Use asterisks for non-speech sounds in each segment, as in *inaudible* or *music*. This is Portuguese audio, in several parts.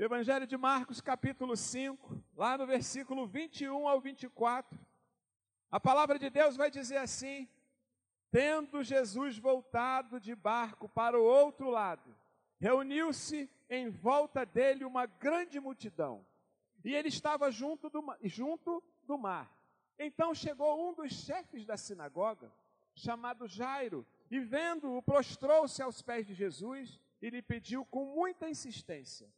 Evangelho de Marcos, capítulo 5, lá no versículo 21 ao 24. A palavra de Deus vai dizer assim: Tendo Jesus voltado de barco para o outro lado, reuniu-se em volta dele uma grande multidão, e ele estava junto do, junto do mar. Então chegou um dos chefes da sinagoga, chamado Jairo, e vendo-o, prostrou-se aos pés de Jesus e lhe pediu com muita insistência: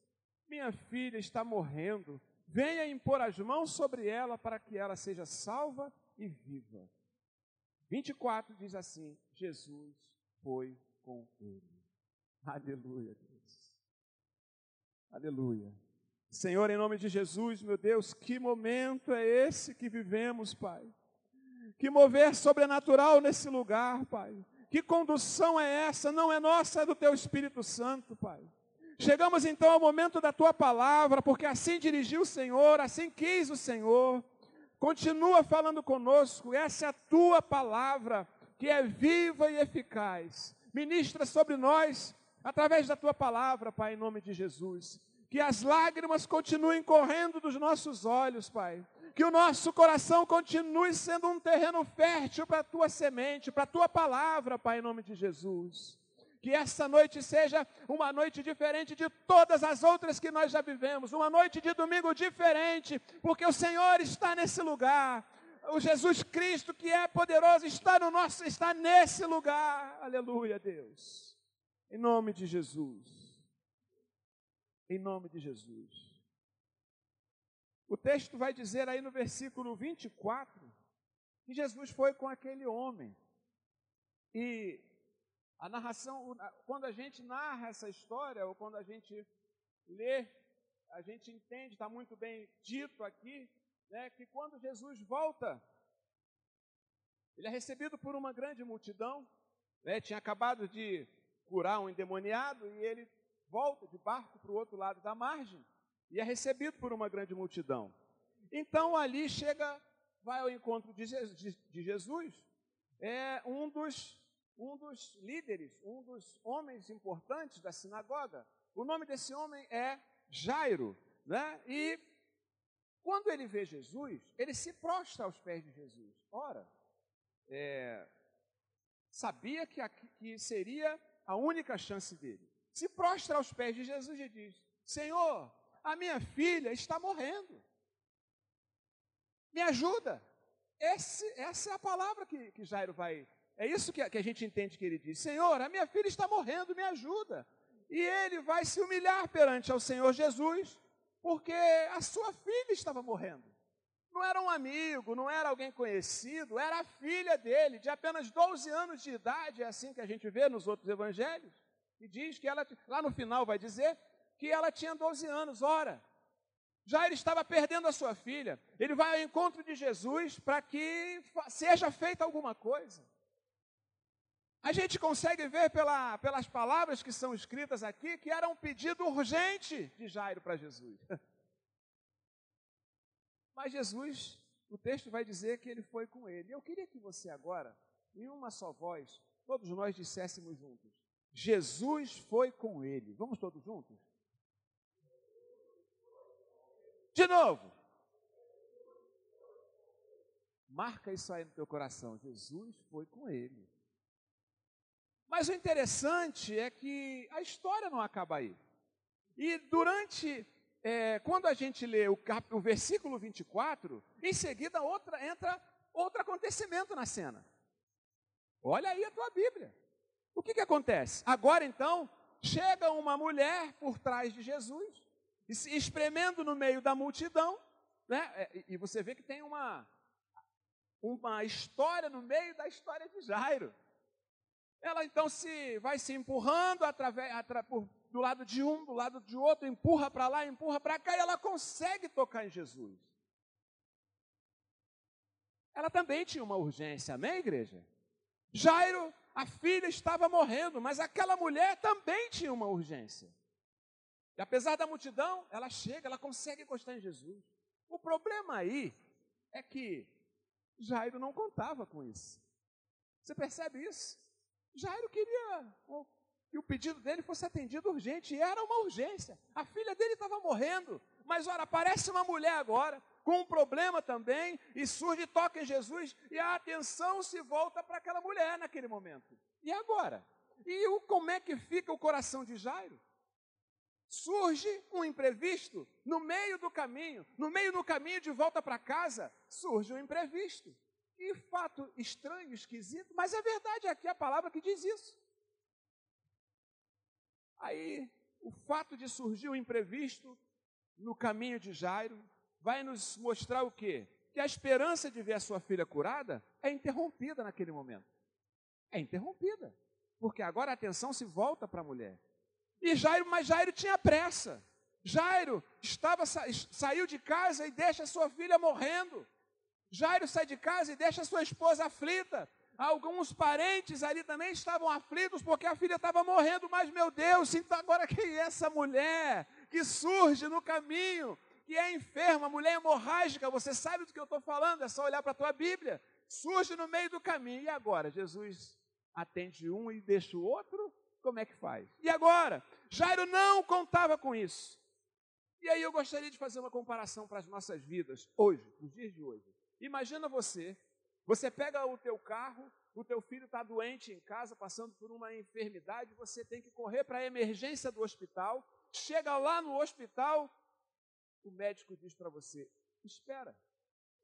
Minha filha está morrendo, venha impor as mãos sobre ela para que ela seja salva e viva. 24 diz assim: Jesus foi com ele. Aleluia, Deus. Aleluia. Senhor, em nome de Jesus, meu Deus, que momento é esse que vivemos, Pai? Que mover sobrenatural nesse lugar, Pai. Que condução é essa? Não é nossa, é do Teu Espírito Santo, Pai. Chegamos então ao momento da Tua palavra, porque assim dirigiu o Senhor, assim quis o Senhor. Continua falando conosco, essa é a Tua palavra, que é viva e eficaz. Ministra sobre nós, através da Tua palavra, Pai, em nome de Jesus que as lágrimas continuem correndo dos nossos olhos, Pai. Que o nosso coração continue sendo um terreno fértil para a tua semente, para a tua palavra, Pai, em nome de Jesus. Que essa noite seja uma noite diferente de todas as outras que nós já vivemos, uma noite de domingo diferente, porque o Senhor está nesse lugar. O Jesus Cristo, que é poderoso, está no nosso, está nesse lugar. Aleluia, Deus. Em nome de Jesus em nome de Jesus. O texto vai dizer aí no versículo 24 que Jesus foi com aquele homem. E a narração, quando a gente narra essa história, ou quando a gente lê, a gente entende, está muito bem dito aqui, né, que quando Jesus volta, ele é recebido por uma grande multidão, né, tinha acabado de curar um endemoniado e ele volta de barco para o outro lado da margem e é recebido por uma grande multidão. Então ali chega, vai ao encontro de, Jesus, é um dos, um dos líderes, um dos homens importantes da sinagoga. O nome desse homem é Jairo, né? E quando ele vê Jesus, ele se prostra aos pés de Jesus. Ora, é, sabia que, que seria a única chance dele se prostra aos pés de Jesus e diz: Senhor, a minha filha está morrendo. Me ajuda. Esse, essa é a palavra que, que Jairo vai. É isso que, a gente entende que ele diz: Senhor, a minha filha está morrendo, me ajuda. E ele vai se humilhar perante ao Senhor Jesus, porque a sua filha estava morrendo. Não era um amigo, não era alguém conhecido, era a filha dele, de apenas 12 anos de idade, é assim que a gente vê nos outros evangelhos. E diz que ela, lá no final vai dizer, que ela tinha 12 anos. Ora, já ele estava perdendo a sua filha. Ele vai ao encontro de Jesus para que seja feita alguma coisa. A gente consegue ver pela, pelas palavras que são escritas aqui que era um pedido urgente de Jairo para Jesus. *laughs* Mas Jesus, o texto vai dizer que ele foi com ele. Eu queria que você agora, em uma só voz, todos nós disséssemos juntos: Jesus foi com ele. Vamos todos juntos? De novo. Marca isso aí no teu coração. Jesus foi com ele. Mas o interessante é que a história não acaba aí. E durante, é, quando a gente lê o, cap, o versículo 24, em seguida outra, entra outro acontecimento na cena. Olha aí a tua Bíblia. O que, que acontece? Agora então, chega uma mulher por trás de Jesus, e se espremendo no meio da multidão, né? É, e você vê que tem uma, uma história no meio da história de Jairo. Ela então se vai se empurrando através, atra, por, do lado de um, do lado de outro, empurra para lá, empurra para cá, e ela consegue tocar em Jesus. Ela também tinha uma urgência, amém, igreja? Jairo a filha estava morrendo, mas aquela mulher também tinha uma urgência. E apesar da multidão, ela chega, ela consegue encostar em Jesus. O problema aí é que Jairo não contava com isso. Você percebe isso? Jairo queria que o pedido dele fosse atendido urgente, e era uma urgência. A filha dele estava morrendo, mas ora, aparece uma mulher agora, com um problema também, e surge, toca em Jesus, e a atenção se volta para aquela mulher naquele momento. E agora? E o, como é que fica o coração de Jairo? Surge um imprevisto no meio do caminho, no meio do caminho de volta para casa, surge um imprevisto. Que fato estranho, esquisito, mas é verdade, aqui a palavra que diz isso. Aí, o fato de surgir um imprevisto no caminho de Jairo vai nos mostrar o quê? Que a esperança de ver a sua filha curada é interrompida naquele momento. É interrompida, porque agora a atenção se volta para a mulher. E Jairo, mas Jairo tinha pressa. Jairo estava saiu de casa e deixa sua filha morrendo. Jairo sai de casa e deixa sua esposa aflita. Alguns parentes ali também estavam aflitos porque a filha estava morrendo, mas meu Deus, então agora quem é essa mulher que surge no caminho, que é enferma, mulher hemorrágica, você sabe do que eu estou falando, é só olhar para a tua Bíblia. Surge no meio do caminho. E agora? Jesus atende um e deixa o outro? como é que faz? E agora? Jairo não contava com isso. E aí eu gostaria de fazer uma comparação para as nossas vidas hoje, nos dias de hoje. Imagina você, você pega o teu carro, o teu filho está doente em casa, passando por uma enfermidade, você tem que correr para a emergência do hospital, chega lá no hospital, o médico diz para você, espera,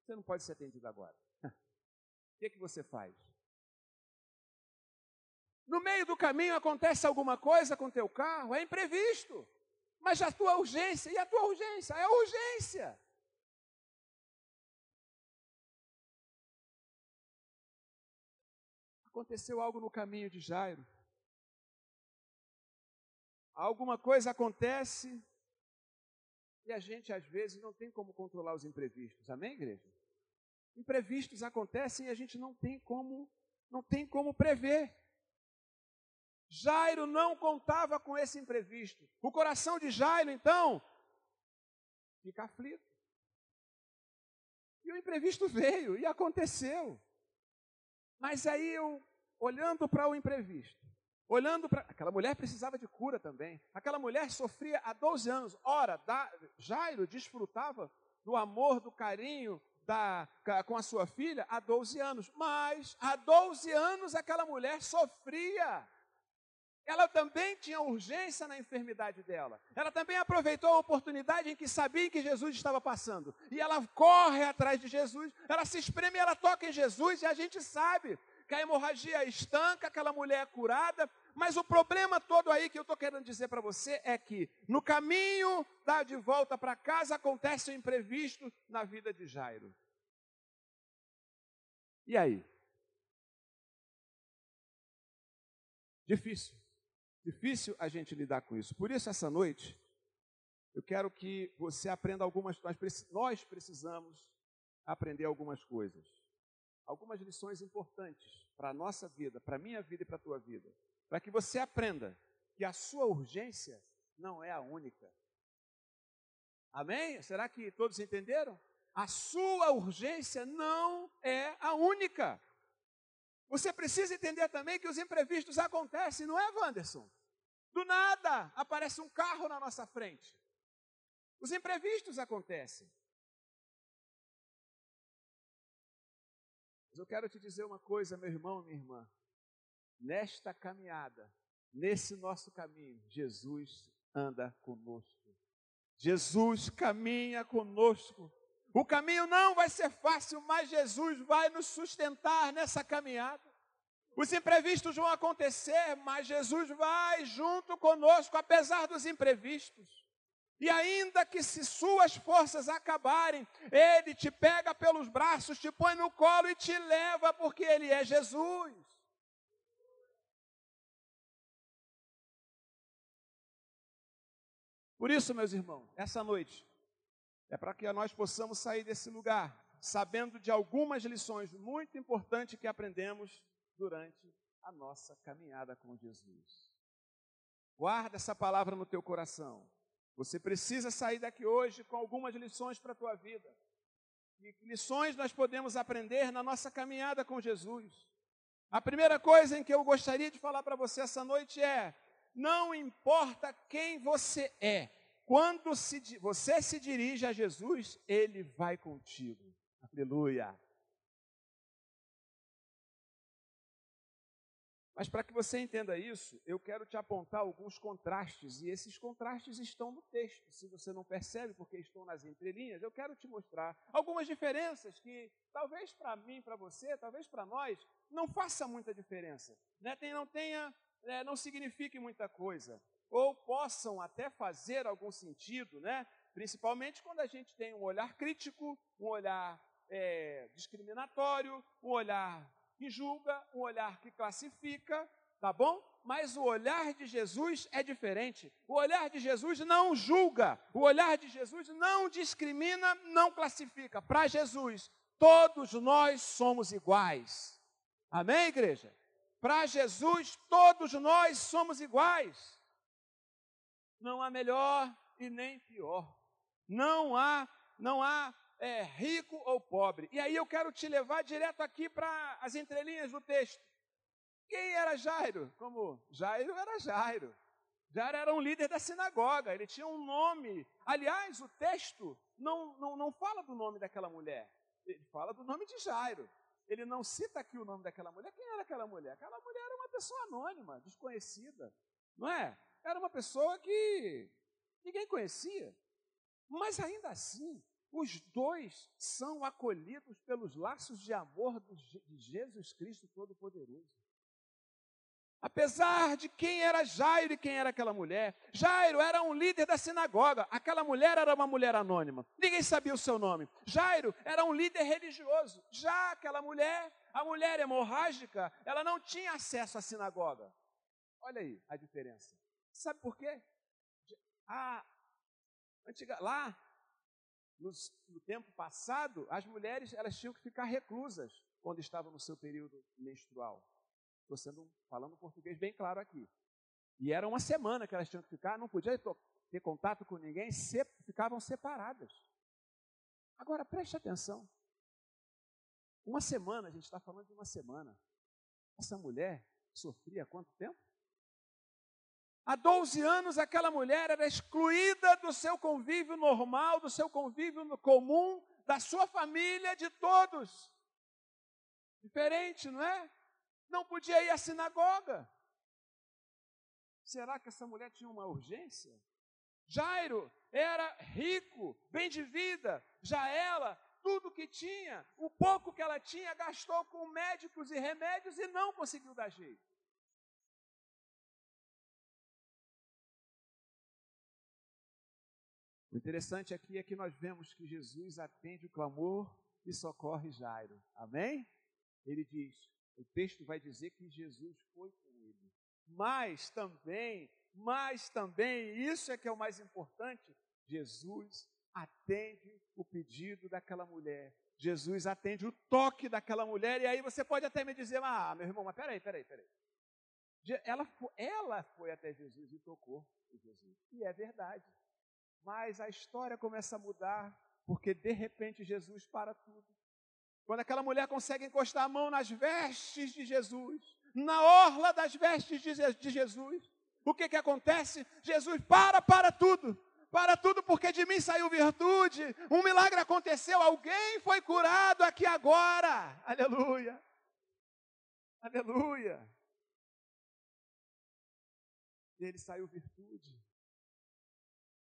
você não pode ser atendido agora. O *laughs* que, que você faz? No meio do caminho acontece alguma coisa com teu carro, é imprevisto. Mas a tua urgência, e a tua urgência? É urgência. Aconteceu algo no caminho de Jairo. Alguma coisa acontece e a gente às vezes não tem como controlar os imprevistos. Amém, igreja? Imprevistos acontecem e a gente não tem como não tem como prever. Jairo não contava com esse imprevisto. O coração de Jairo, então, fica aflito. E o imprevisto *laughs* veio e aconteceu. Mas aí eu, olhando para o imprevisto, olhando para. Aquela mulher precisava de cura também. Aquela mulher sofria há 12 anos. Ora, da, Jairo desfrutava do amor, do carinho da, com a sua filha há 12 anos. Mas há 12 anos aquela mulher sofria ela também tinha urgência na enfermidade dela. Ela também aproveitou a oportunidade em que sabia que Jesus estava passando. E ela corre atrás de Jesus, ela se espreme, ela toca em Jesus, e a gente sabe que a hemorragia estanca, aquela mulher é curada. Mas o problema todo aí que eu estou querendo dizer para você é que no caminho da de volta para casa acontece o um imprevisto na vida de Jairo. E aí? Difícil. Difícil a gente lidar com isso. Por isso, essa noite, eu quero que você aprenda algumas. Nós precisamos aprender algumas coisas. Algumas lições importantes para a nossa vida, para a minha vida e para a tua vida. Para que você aprenda que a sua urgência não é a única. Amém? Será que todos entenderam? A sua urgência não é a única. Você precisa entender também que os imprevistos acontecem, não é, Wanderson? Do nada aparece um carro na nossa frente. Os imprevistos acontecem. Mas eu quero te dizer uma coisa, meu irmão, minha irmã. Nesta caminhada, nesse nosso caminho, Jesus anda conosco. Jesus caminha conosco. O caminho não vai ser fácil, mas Jesus vai nos sustentar nessa caminhada. Os imprevistos vão acontecer, mas Jesus vai junto conosco, apesar dos imprevistos. E ainda que se suas forças acabarem, Ele te pega pelos braços, te põe no colo e te leva, porque Ele é Jesus. Por isso, meus irmãos, essa noite, é para que nós possamos sair desse lugar sabendo de algumas lições muito importantes que aprendemos durante a nossa caminhada com Jesus. Guarda essa palavra no teu coração. Você precisa sair daqui hoje com algumas lições para a tua vida. E que lições nós podemos aprender na nossa caminhada com Jesus? A primeira coisa em que eu gostaria de falar para você essa noite é: não importa quem você é, quando se, você se dirige a Jesus, ele vai contigo. Aleluia. Mas para que você entenda isso, eu quero te apontar alguns contrastes, e esses contrastes estão no texto. Se você não percebe porque estão nas entrelinhas, eu quero te mostrar algumas diferenças que talvez para mim, para você, talvez para nós, não faça muita diferença. Né? Tem, não tenha, é, não signifique muita coisa. Ou possam até fazer algum sentido, né? principalmente quando a gente tem um olhar crítico, um olhar é, discriminatório, um olhar que julga, um olhar que classifica, tá bom? Mas o olhar de Jesus é diferente. O olhar de Jesus não julga, o olhar de Jesus não discrimina, não classifica. Para Jesus, todos nós somos iguais. Amém, igreja? Para Jesus, todos nós somos iguais. Não há melhor e nem pior. Não há, não há é, rico ou pobre. E aí eu quero te levar direto aqui para as entrelinhas do texto. Quem era Jairo? Como Jairo era Jairo. Jairo era um líder da sinagoga, ele tinha um nome. Aliás, o texto não, não, não fala do nome daquela mulher, ele fala do nome de Jairo. Ele não cita aqui o nome daquela mulher. Quem era aquela mulher? Aquela mulher era uma pessoa anônima, desconhecida, não é? Era uma pessoa que ninguém conhecia. Mas ainda assim, os dois são acolhidos pelos laços de amor de Jesus Cristo Todo-Poderoso. Apesar de quem era Jairo e quem era aquela mulher, Jairo era um líder da sinagoga, aquela mulher era uma mulher anônima, ninguém sabia o seu nome. Jairo era um líder religioso, já aquela mulher, a mulher hemorrágica, ela não tinha acesso à sinagoga. Olha aí a diferença. Sabe por quê? A antiga, lá no, no tempo passado, as mulheres elas tinham que ficar reclusas quando estavam no seu período menstrual. Estou sendo falando português bem claro aqui. E era uma semana que elas tinham que ficar, não podia ter contato com ninguém, se, ficavam separadas. Agora preste atenção. Uma semana, a gente está falando de uma semana. Essa mulher sofria quanto tempo? Há 12 anos, aquela mulher era excluída do seu convívio normal, do seu convívio comum, da sua família, de todos. Diferente, não é? Não podia ir à sinagoga. Será que essa mulher tinha uma urgência? Jairo era rico, bem de vida, já ela, tudo que tinha, o pouco que ela tinha, gastou com médicos e remédios e não conseguiu dar jeito. O interessante aqui é que nós vemos que Jesus atende o clamor e socorre Jairo. Amém? Ele diz, o texto vai dizer que Jesus foi com ele. Mas também, mas também, isso é que é o mais importante, Jesus atende o pedido daquela mulher. Jesus atende o toque daquela mulher, e aí você pode até me dizer, ah, meu irmão, mas peraí, peraí, peraí. Ela, ela foi até Jesus e tocou em Jesus. E é verdade. Mas a história começa a mudar, porque de repente Jesus para tudo. Quando aquela mulher consegue encostar a mão nas vestes de Jesus, na orla das vestes de Jesus, o que, que acontece? Jesus para, para tudo. Para tudo, porque de mim saiu virtude, um milagre aconteceu, alguém foi curado aqui agora. Aleluia. Aleluia. Dele saiu virtude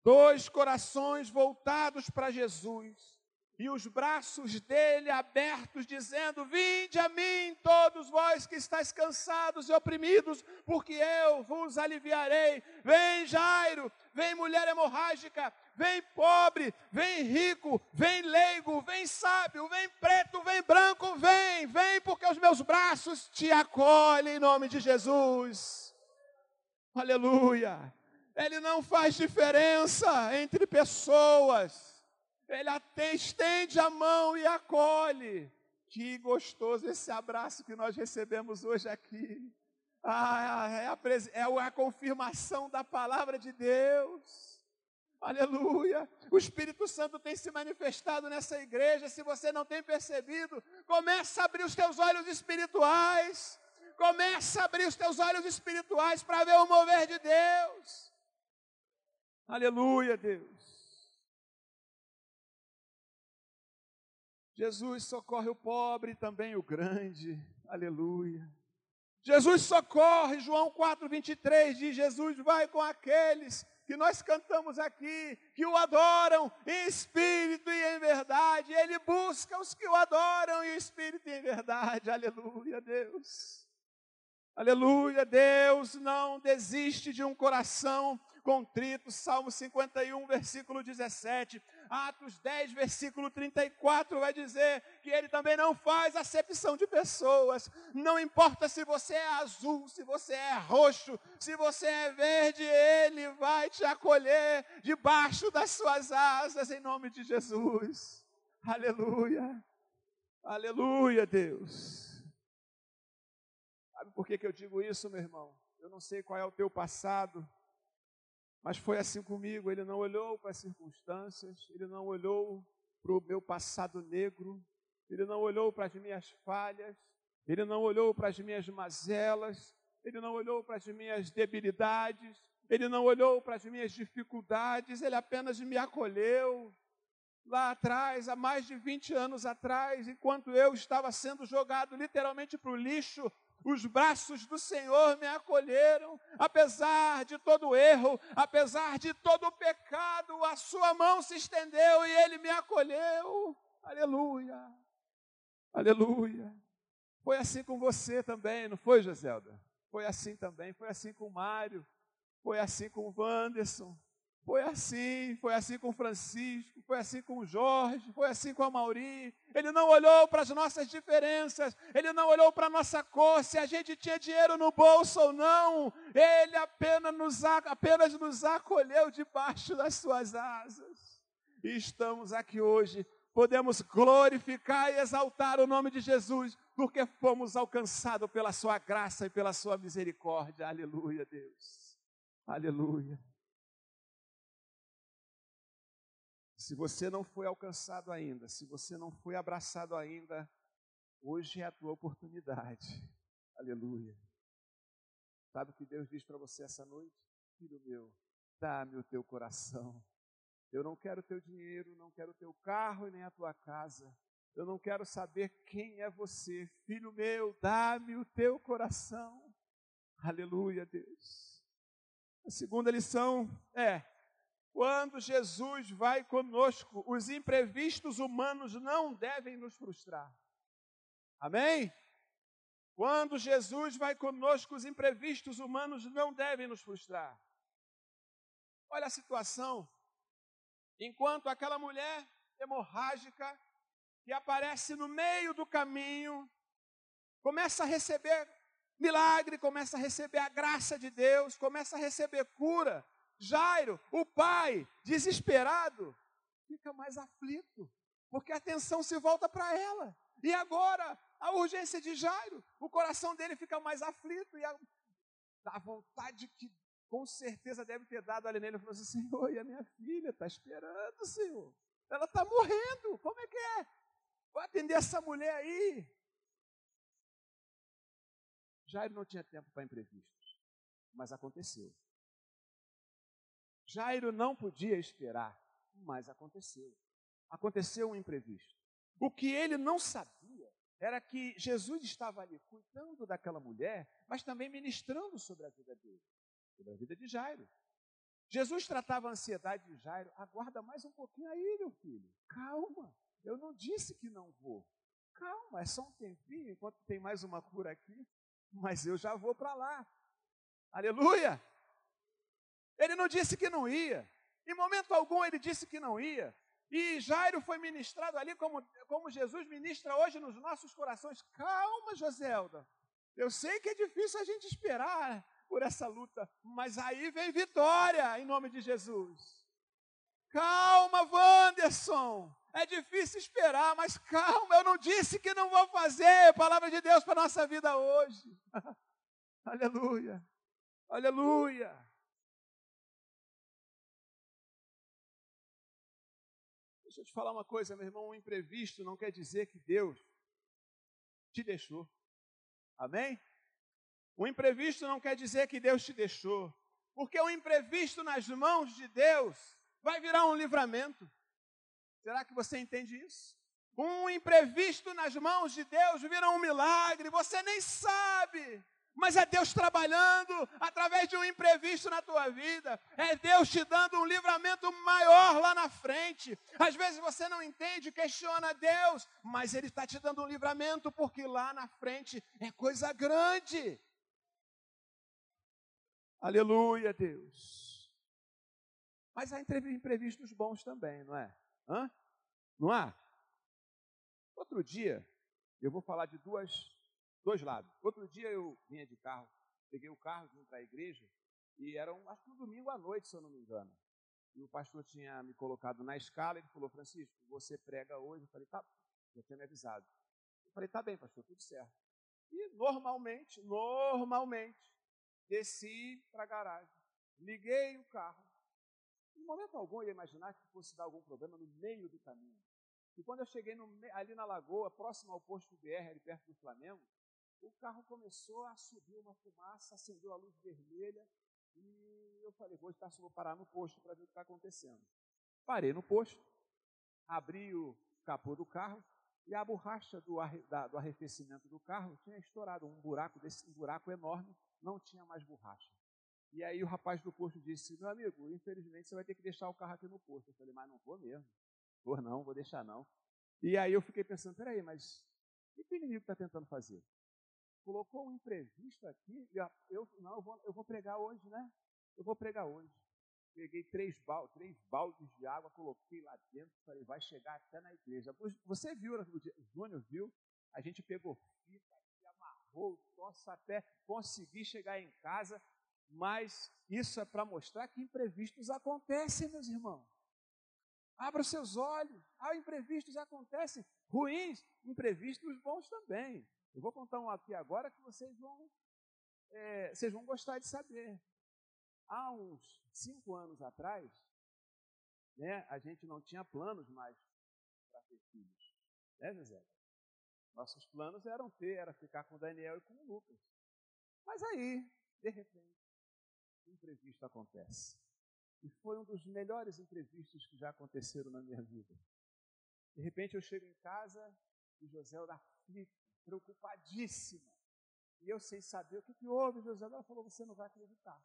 dois corações voltados para Jesus e os braços dele abertos, dizendo: Vinde a mim, todos vós que estáis cansados e oprimidos, porque eu vos aliviarei. Vem Jairo, vem mulher hemorrágica, vem pobre, vem rico, vem leigo, vem sábio, vem preto, vem branco, vem, vem, porque os meus braços te acolhem em nome de Jesus. Aleluia. Ele não faz diferença entre pessoas. Ele até estende a mão e acolhe. Que gostoso esse abraço que nós recebemos hoje aqui. Ah, é a, é a confirmação da palavra de Deus. Aleluia. O Espírito Santo tem se manifestado nessa igreja. Se você não tem percebido, começa a abrir os teus olhos espirituais. Começa a abrir os teus olhos espirituais para ver o mover de Deus. Aleluia, Deus. Jesus socorre o pobre e também o grande. Aleluia. Jesus socorre, João 4, 23 diz: Jesus vai com aqueles que nós cantamos aqui, que o adoram em espírito e em verdade. Ele busca os que o adoram em espírito e em verdade. Aleluia, Deus. Aleluia, Deus não desiste de um coração contrito. Salmo 51, versículo 17. Atos 10, versículo 34 vai dizer que ele também não faz acepção de pessoas. Não importa se você é azul, se você é roxo, se você é verde, ele vai te acolher debaixo das suas asas em nome de Jesus. Aleluia. Aleluia, Deus. Sabe por que, que eu digo isso, meu irmão? Eu não sei qual é o teu passado, mas foi assim comigo, ele não olhou para as circunstâncias, ele não olhou para o meu passado negro, ele não olhou para as minhas falhas, ele não olhou para as minhas mazelas, ele não olhou para as minhas debilidades, ele não olhou para as minhas dificuldades, ele apenas me acolheu. Lá atrás, há mais de 20 anos atrás, enquanto eu estava sendo jogado literalmente para o lixo, os braços do Senhor me acolheram, apesar de todo o erro, apesar de todo o pecado, a sua mão se estendeu e ele me acolheu. Aleluia. Aleluia. Foi assim com você também, não foi, Joselda? Foi assim também, foi assim com o Mário, foi assim com o Wanderson, foi assim, foi assim com Francisco, foi assim com Jorge, foi assim com a Mauri. Ele não olhou para as nossas diferenças, ele não olhou para a nossa cor, se a gente tinha dinheiro no bolso ou não. Ele apenas nos, apenas nos acolheu debaixo das suas asas. E estamos aqui hoje, podemos glorificar e exaltar o nome de Jesus, porque fomos alcançados pela sua graça e pela sua misericórdia. Aleluia, Deus. Aleluia. Se você não foi alcançado ainda, se você não foi abraçado ainda, hoje é a tua oportunidade. *laughs* Aleluia. Sabe o que Deus diz para você essa noite? Filho meu, dá-me o teu coração. Eu não quero teu dinheiro, não quero teu carro e nem a tua casa. Eu não quero saber quem é você. Filho meu, dá-me o teu coração. Aleluia, Deus. A segunda lição é: quando Jesus vai conosco, os imprevistos humanos não devem nos frustrar. Amém? Quando Jesus vai conosco, os imprevistos humanos não devem nos frustrar. Olha a situação. Enquanto aquela mulher hemorrágica que aparece no meio do caminho, começa a receber milagre, começa a receber a graça de Deus, começa a receber cura, Jairo, o pai, desesperado, fica mais aflito, porque a atenção se volta para ela. E agora, a urgência de Jairo, o coração dele fica mais aflito, e a, a vontade que com certeza deve ter dado ali nele, falou assim, Senhor, e a minha filha está esperando, Senhor. Ela está morrendo, como é que é? Vou atender essa mulher aí. Jairo não tinha tempo para imprevistos, mas aconteceu. Jairo não podia esperar, mas aconteceu. Aconteceu um imprevisto. O que ele não sabia era que Jesus estava ali cuidando daquela mulher, mas também ministrando sobre a vida dele, sobre a vida de Jairo. Jesus tratava a ansiedade de Jairo. Aguarda mais um pouquinho aí, meu filho. Calma. Eu não disse que não vou. Calma, é só um tempinho, enquanto tem mais uma cura aqui. Mas eu já vou para lá. Aleluia! Ele não disse que não ia. Em momento algum ele disse que não ia. E Jairo foi ministrado ali como, como Jesus ministra hoje nos nossos corações. Calma, Joselda. Eu sei que é difícil a gente esperar por essa luta, mas aí vem vitória em nome de Jesus. Calma, Wanderson. É difícil esperar, mas calma, eu não disse que não vou fazer. Palavra de Deus para a nossa vida hoje. *laughs* Aleluia. Aleluia. Falar uma coisa, meu irmão, um imprevisto não quer dizer que Deus te deixou. Amém? O imprevisto não quer dizer que Deus te deixou, porque o imprevisto nas mãos de Deus vai virar um livramento. Será que você entende isso? Um imprevisto nas mãos de Deus vira um milagre, você nem sabe. Mas é Deus trabalhando através de um imprevisto na tua vida. É Deus te dando um livramento maior lá na frente. Às vezes você não entende, questiona Deus, mas Ele está te dando um livramento porque lá na frente é coisa grande. Aleluia, Deus. Mas há imprevistos bons também, não é? Hã? Não há? Outro dia, eu vou falar de duas dois lados. Outro dia eu vinha de carro, peguei o carro, vim para a igreja, e era um, acho que um domingo à noite, se eu não me engano. E o pastor tinha me colocado na escala, ele falou, Francisco, você prega hoje? Eu falei, tá, já tinha me avisado. Eu falei, tá bem, pastor, tudo certo. E normalmente, normalmente, desci para a garagem, liguei o carro. Em momento algum eu ia imaginar que fosse dar algum problema no meio do caminho. E quando eu cheguei no, ali na lagoa, próximo ao posto BR, ali perto do Flamengo, o carro começou a subir uma fumaça, acendeu a luz vermelha e eu falei, vou estar vou parar no posto para ver o que está acontecendo. Parei no posto, abri o capô do carro e a borracha do, arre, da, do arrefecimento do carro tinha estourado um buraco desse um buraco enorme, não tinha mais borracha. E aí o rapaz do posto disse, meu amigo, infelizmente você vai ter que deixar o carro aqui no posto. Eu falei, mas não vou mesmo. Vou não, vou deixar não. E aí eu fiquei pensando, peraí, mas o que o inimigo está tentando fazer? Colocou um imprevisto aqui, eu, não, eu vou, eu vou pregar hoje, né? Eu vou pregar hoje. Peguei três, bal, três baldes de água, coloquei lá dentro, falei, vai chegar até na igreja. Você viu, né, o Júnior viu, a gente pegou fita, amarrou o troço até conseguir chegar em casa, mas isso é para mostrar que imprevistos acontecem, meus irmãos. Abra os seus olhos. Ah, imprevistos acontecem. Ruins, imprevistos bons também. Eu vou contar um aqui agora que vocês vão, é, vocês vão gostar de saber. Há uns cinco anos atrás, né, a gente não tinha planos mais para ter filhos. Né, José? Nossos planos eram ter, era ficar com o Daniel e com o Lucas. Mas aí, de repente, um imprevisto acontece. E foi um dos melhores imprevistos que já aconteceram na minha vida. De repente eu chego em casa e José era aflito, preocupadíssima. E eu sem saber o que, que houve, José. Ela falou: Você não vai acreditar.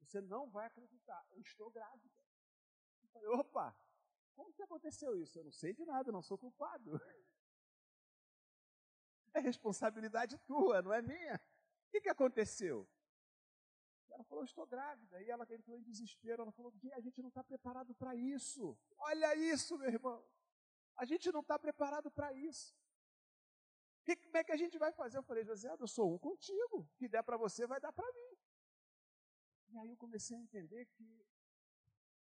Você não vai acreditar. Eu estou grávida. Eu falei: Opa, como que aconteceu isso? Eu não sei de nada, não sou culpado. *laughs* É responsabilidade tua, não é minha. O que, que aconteceu? Ela falou, estou grávida. E ela entrou em desespero. Ela falou, a gente não está preparado para isso. Olha isso, meu irmão. A gente não está preparado para isso. E como é que a gente vai fazer? Eu falei, José, eu sou um contigo. O que der para você, vai dar para mim. E aí eu comecei a entender que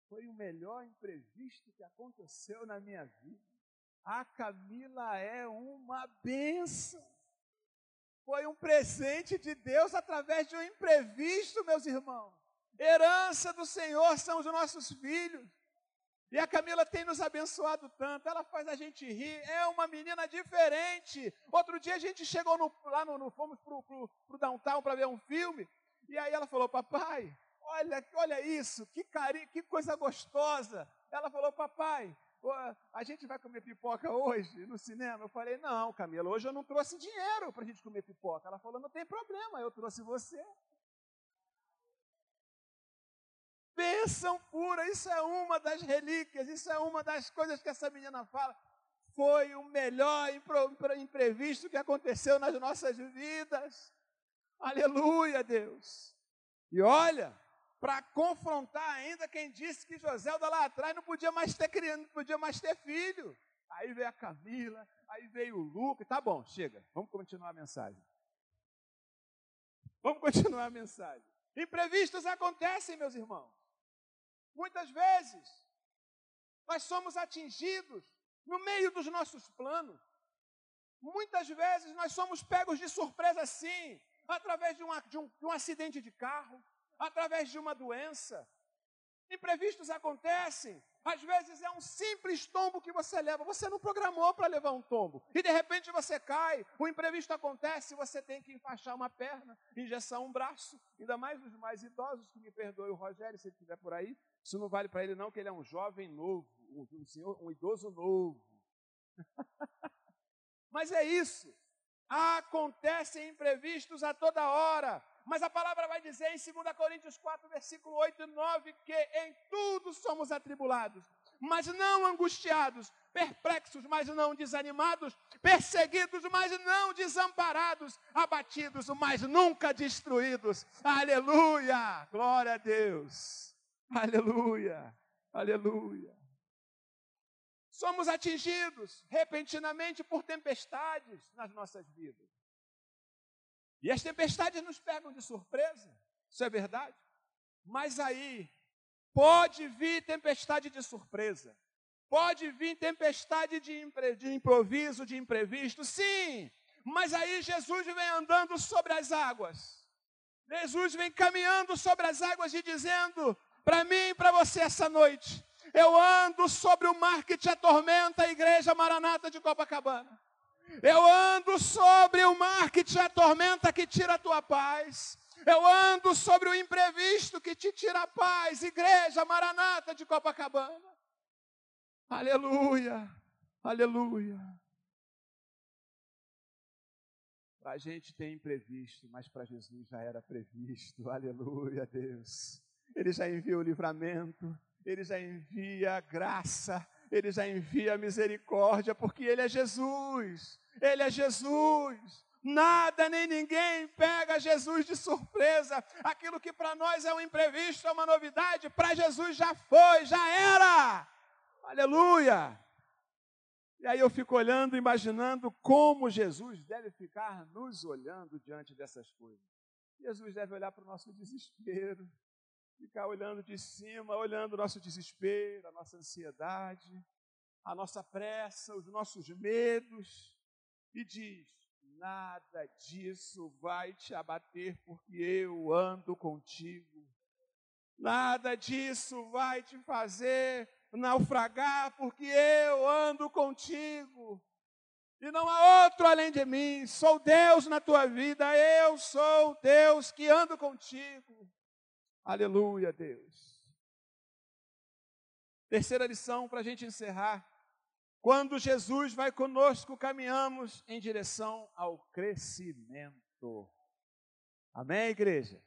foi o melhor imprevisto que aconteceu na minha vida. A Camila é uma benção. Foi um presente de Deus através de um imprevisto, meus irmãos. Herança do Senhor são os nossos filhos. E a Camila tem nos abençoado tanto, ela faz a gente rir, é uma menina diferente. Outro dia a gente chegou no, lá no, no fomos pro, pro, pro downtown para ver um filme, e aí ela falou, papai, olha, olha isso, que carinho, que coisa gostosa. Ela falou, papai, a gente vai comer pipoca hoje no cinema? Eu falei, não, Camila, hoje eu não trouxe dinheiro para a gente comer pipoca. Ela falou, não tem problema, eu trouxe você. Bênção pura, isso é uma das relíquias, isso é uma das coisas que essa menina fala. Foi o melhor imprevisto que aconteceu nas nossas vidas. Aleluia, Deus. E olha, para confrontar ainda quem disse que José lá atrás não podia mais ter criança, não podia mais ter filho. Aí veio a Camila, aí veio o Lucas. Tá bom, chega. Vamos continuar a mensagem. Vamos continuar a mensagem. Imprevistos acontecem, meus irmãos. Muitas vezes, nós somos atingidos no meio dos nossos planos. Muitas vezes nós somos pegos de surpresa sim, através de, uma, de, um, de um acidente de carro, através de uma doença. Imprevistos acontecem. Às vezes é um simples tombo que você leva. Você não programou para levar um tombo. E de repente você cai, o imprevisto acontece, você tem que enfaixar uma perna, injetar um braço. Ainda mais os mais idosos, que me perdoe o Rogério, se ele estiver por aí. Isso não vale para ele, não, que ele é um jovem novo, um, senhor, um idoso novo. *laughs* Mas é isso. Acontecem imprevistos a toda hora. Mas a palavra vai dizer em 2 Coríntios 4, versículo 8 e 9, que em tudo somos atribulados, mas não angustiados, perplexos, mas não desanimados, perseguidos, mas não desamparados, abatidos, mas nunca destruídos. Aleluia! Glória a Deus! Aleluia! Aleluia! Somos atingidos repentinamente por tempestades nas nossas vidas. E as tempestades nos pegam de surpresa, isso é verdade. Mas aí, pode vir tempestade de surpresa, pode vir tempestade de, impre, de improviso, de imprevisto, sim. Mas aí Jesus vem andando sobre as águas. Jesus vem caminhando sobre as águas e dizendo para mim e para você essa noite: eu ando sobre o mar que te atormenta, a igreja Maranata de Copacabana. Eu ando sobre o mar que te atormenta, que tira a tua paz. Eu ando sobre o imprevisto que te tira a paz. Igreja Maranata de Copacabana. Aleluia, aleluia. Para a gente tem imprevisto, mas para Jesus já era previsto. *laughs* Aleluia, Deus. Ele já envia o livramento, ele já envia a graça, ele já envia a misericórdia, porque Ele é Jesus. Ele é Jesus. Nada nem ninguém pega Jesus de surpresa. Aquilo que para nós é um imprevisto, é uma novidade, para Jesus já foi, já era. Aleluia. E aí eu fico olhando, imaginando como Jesus deve ficar nos olhando diante dessas coisas. Jesus deve olhar para o nosso desespero, ficar olhando de cima, olhando o nosso desespero, a nossa ansiedade, a nossa pressa, os nossos medos, e diz: nada disso vai te abater, porque eu ando contigo. Nada disso vai te fazer naufragar, porque eu ando contigo. E não há outro além de mim. Sou Deus na tua vida. Eu sou Deus que ando contigo. Aleluia, Deus. Terceira lição para a gente encerrar. Quando Jesus vai conosco, caminhamos em direção ao crescimento. Amém, igreja?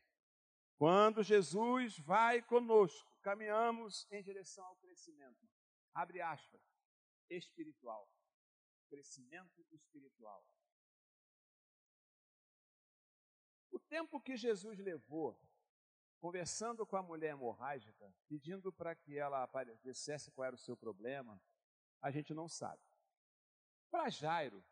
Quando Jesus vai conosco, caminhamos em direção ao crescimento. Abre aspas. Espiritual. Crescimento espiritual. O tempo que Jesus levou conversando com a mulher hemorrágica, pedindo para que ela dissesse qual era o seu problema, a gente não sabe. Para Jairo,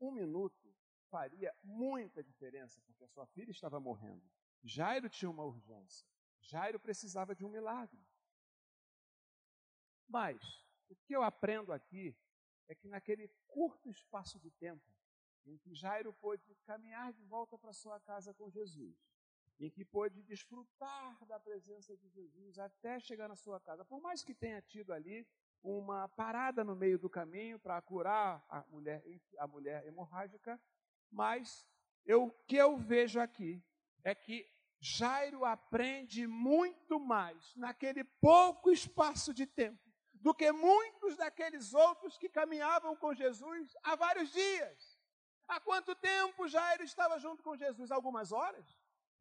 um minuto faria muita diferença, porque a sua filha estava morrendo. Jairo tinha uma urgência. Jairo precisava de um milagre. Mas, o que eu aprendo aqui é que naquele curto espaço de tempo em que Jairo pôde caminhar de volta para sua casa com Jesus, em que pôde desfrutar da presença de Jesus até chegar na sua casa. Por mais que tenha tido ali uma parada no meio do caminho para curar a mulher, a mulher hemorrágica, mas eu, o que eu vejo aqui é que Jairo aprende muito mais naquele pouco espaço de tempo do que muitos daqueles outros que caminhavam com Jesus há vários dias. Há quanto tempo Jairo estava junto com Jesus? Algumas horas?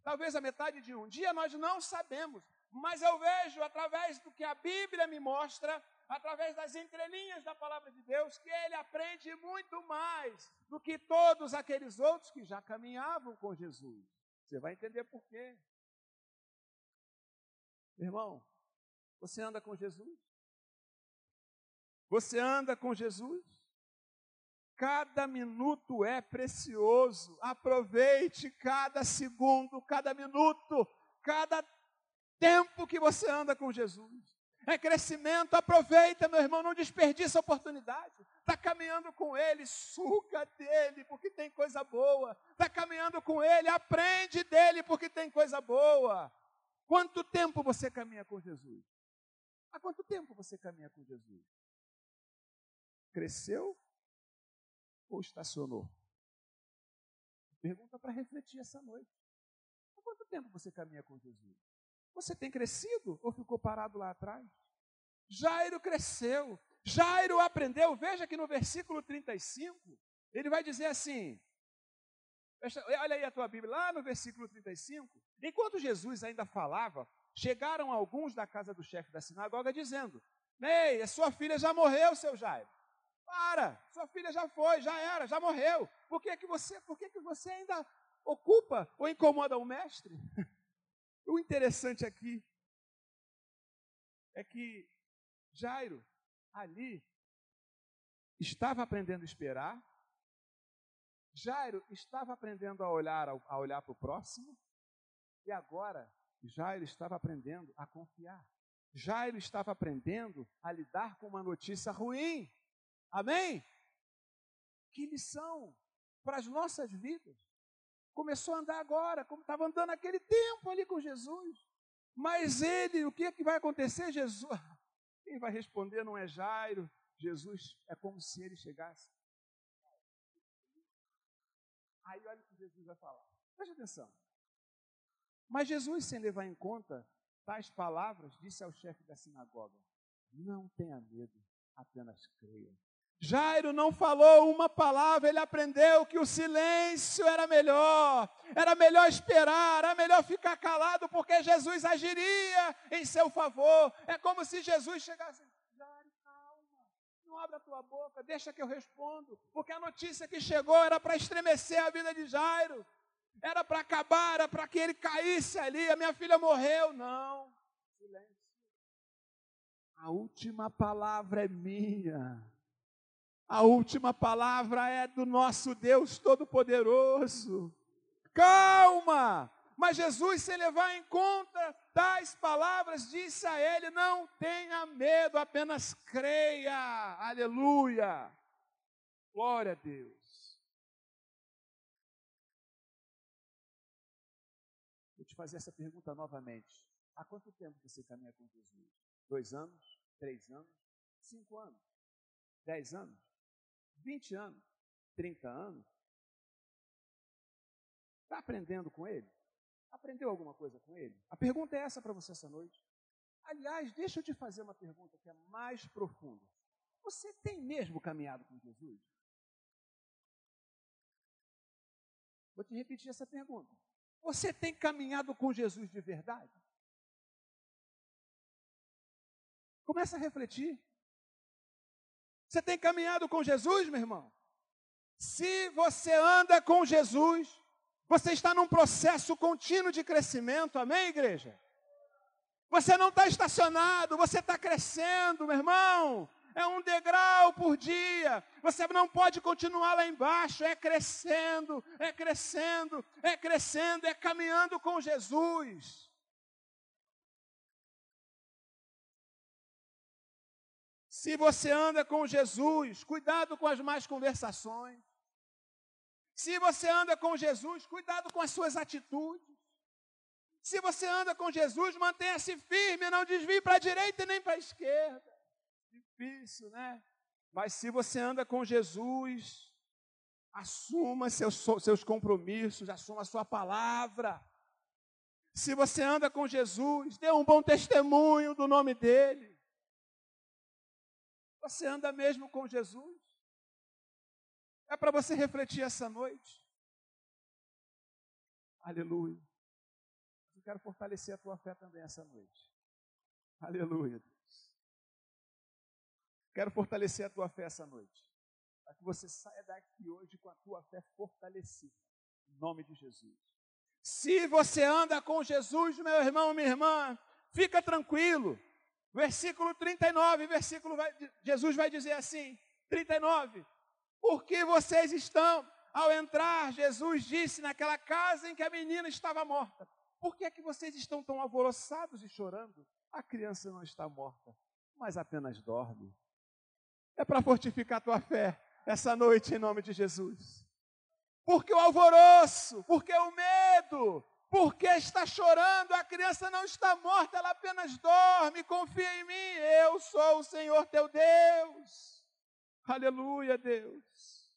Talvez a metade de um dia, nós não sabemos. Mas eu vejo, através do que a Bíblia me mostra, através das entrelinhas da palavra de Deus, que ele aprende muito mais do que todos aqueles outros que já caminhavam com Jesus. Você vai entender por quê. Irmão, você anda com Jesus? Você anda com Jesus? Cada minuto é precioso. Aproveite cada segundo, cada minuto, cada tempo que você anda com Jesus. É crescimento, aproveita, meu irmão, não desperdiça a oportunidade. Está caminhando com Ele, suga dele, porque tem coisa boa. Está caminhando com Ele, aprende dele, porque tem coisa boa. Quanto tempo você caminha com Jesus? Há quanto tempo você caminha com Jesus? Cresceu ou estacionou? Pergunta para refletir essa noite. Há quanto tempo você caminha com Jesus? Você tem crescido ou ficou parado lá atrás? Jairo cresceu, Jairo aprendeu. Veja que no versículo 35, ele vai dizer assim: olha aí a tua Bíblia, lá no versículo 35. Enquanto Jesus ainda falava, chegaram alguns da casa do chefe da sinagoga dizendo: Ei, a sua filha já morreu, seu Jairo. Para, sua filha já foi, já era, já morreu. Por que, que, você, por que, que você ainda ocupa ou incomoda o mestre? *laughs* o interessante aqui é que Jairo, ali, estava aprendendo a esperar, Jairo estava aprendendo a olhar, a olhar para o próximo, e agora Jairo estava aprendendo a confiar. Jairo estava aprendendo a lidar com uma notícia ruim. Amém? Que lição para as nossas vidas. Começou a andar agora, como estava andando naquele tempo ali com Jesus. Mas ele, o que, é que vai acontecer? Jesus, *laughs* quem vai responder não é Jairo, Jesus é como se ele chegasse. Aí olha o que Jesus vai falar. Preste atenção. Mas Jesus, sem levar em conta tais palavras, disse ao chefe da sinagoga: Não tenha medo, apenas creia. Jairo não falou uma palavra, ele aprendeu que o silêncio era melhor, era melhor esperar, era melhor ficar calado, porque Jesus agiria em seu favor. É como se Jesus chegasse. Jairo, calma, não abra a tua boca, deixa que eu respondo, porque a notícia que chegou era para estremecer a vida de Jairo, era para acabar, era para que ele caísse ali. A minha filha morreu. Não, silêncio. A última palavra é minha. A última palavra é do nosso Deus Todo-Poderoso. Calma! Mas Jesus, sem levar em conta tais palavras, disse a ele: Não tenha medo, apenas creia. Aleluia! Glória a Deus. Vou te fazer essa pergunta novamente. Há quanto tempo você caminha com Jesus? Dois anos? Três anos? Cinco anos? Dez anos? 20 anos, 30 anos. Está aprendendo com ele? Aprendeu alguma coisa com ele? A pergunta é essa para você essa noite. Aliás, deixa eu te fazer uma pergunta que é mais profunda. Você tem mesmo caminhado com Jesus? Vou te repetir essa pergunta. Você tem caminhado com Jesus de verdade? Começa a refletir. Você tem caminhado com Jesus, meu irmão? Se você anda com Jesus, você está num processo contínuo de crescimento, amém, igreja? Você não está estacionado, você está crescendo, meu irmão. É um degrau por dia. Você não pode continuar lá embaixo. É crescendo, é crescendo, é crescendo, é caminhando com Jesus. Se você anda com Jesus, cuidado com as más conversações. Se você anda com Jesus, cuidado com as suas atitudes. Se você anda com Jesus, mantenha-se firme, não desvie para a direita nem para a esquerda. Difícil, né? Mas se você anda com Jesus, assuma seus, seus compromissos, assuma a sua palavra. Se você anda com Jesus, dê um bom testemunho do nome dele. Você anda mesmo com Jesus? É para você refletir essa noite. Aleluia. Eu quero fortalecer a tua fé também essa noite. Aleluia, Deus. Quero fortalecer a tua fé essa noite. Para que você saia daqui hoje com a tua fé fortalecida. Em nome de Jesus. Se você anda com Jesus, meu irmão, minha irmã, fica tranquilo. Versículo 39, versículo vai, Jesus vai dizer assim: 39. Porque vocês estão, ao entrar, Jesus disse naquela casa em que a menina estava morta. Por que é que vocês estão tão alvoroçados e chorando? A criança não está morta, mas apenas dorme. É para fortificar a tua fé essa noite em nome de Jesus. Porque o alvoroço, porque o medo, Por que está chorando? A criança não está morta, ela apenas dorme. Confia em mim, eu sou o Senhor teu Deus. Aleluia, Deus.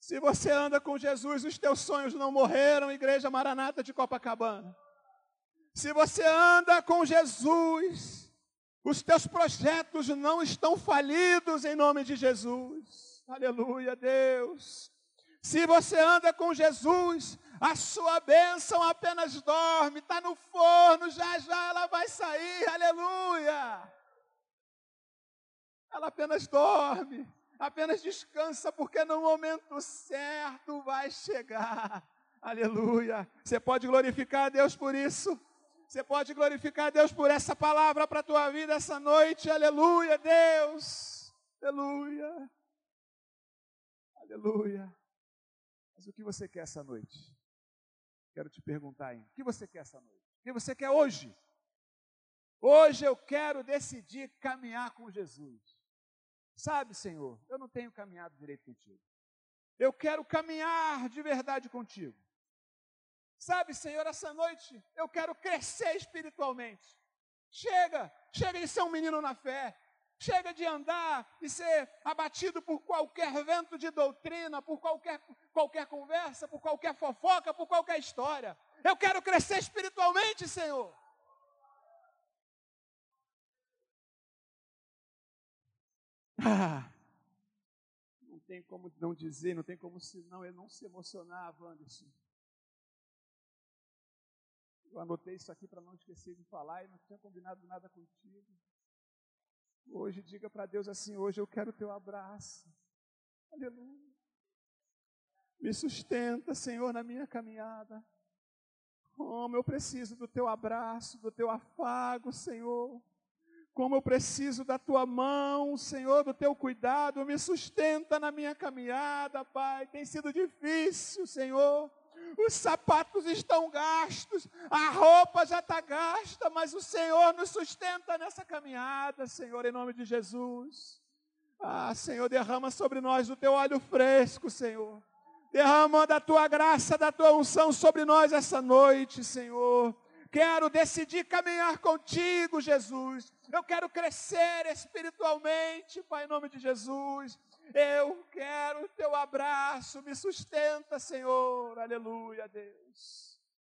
Se você anda com Jesus, os teus sonhos não morreram, Igreja Maranata de Copacabana. Se você anda com Jesus, os teus projetos não estão falidos em nome de Jesus. Aleluia, Deus. Se você anda com Jesus, a sua bênção apenas dorme, está no forno, já já ela vai sair, aleluia. Ela apenas dorme apenas descansa, porque no momento certo vai chegar. Aleluia. Você pode glorificar a Deus por isso. Você pode glorificar a Deus por essa palavra para a tua vida essa noite. Aleluia, Deus. Aleluia. Aleluia. O que você quer essa noite? Quero te perguntar aí. O que você quer essa noite? O que você quer hoje? Hoje eu quero decidir caminhar com Jesus. Sabe, Senhor, eu não tenho caminhado direito contigo. Eu quero caminhar de verdade contigo. Sabe, Senhor, essa noite eu quero crescer espiritualmente. Chega, chega de ser um menino na fé. Chega de andar e ser abatido por qualquer vento de doutrina, por qualquer, qualquer conversa, por qualquer fofoca, por qualquer história. Eu quero crescer espiritualmente, Senhor. Ah, *laughs* não tem como não dizer, não tem como se não, eu não se emocionar, Wanderson. Eu anotei isso aqui para não esquecer de falar e não tinha combinado nada contigo. Hoje diga para Deus assim: hoje eu quero o teu abraço. Aleluia. Me sustenta, Senhor, na minha caminhada. Como eu preciso do teu abraço, do teu afago, Senhor. Como eu preciso da tua mão, Senhor, do teu cuidado, me sustenta na minha caminhada, Pai. Tem sido difícil, Senhor. Os sapatos estão gastos, a roupa já está gasta, mas o Senhor nos sustenta nessa caminhada, Senhor, em nome de Jesus. Ah, Senhor, derrama sobre nós o teu óleo fresco, Senhor. Derrama da tua graça, da tua unção sobre nós essa noite, Senhor. Quero decidir caminhar contigo, Jesus. Eu quero crescer espiritualmente, Pai, em nome de Jesus. Eu quero o teu abraço, me sustenta, Senhor. Aleluia, Deus.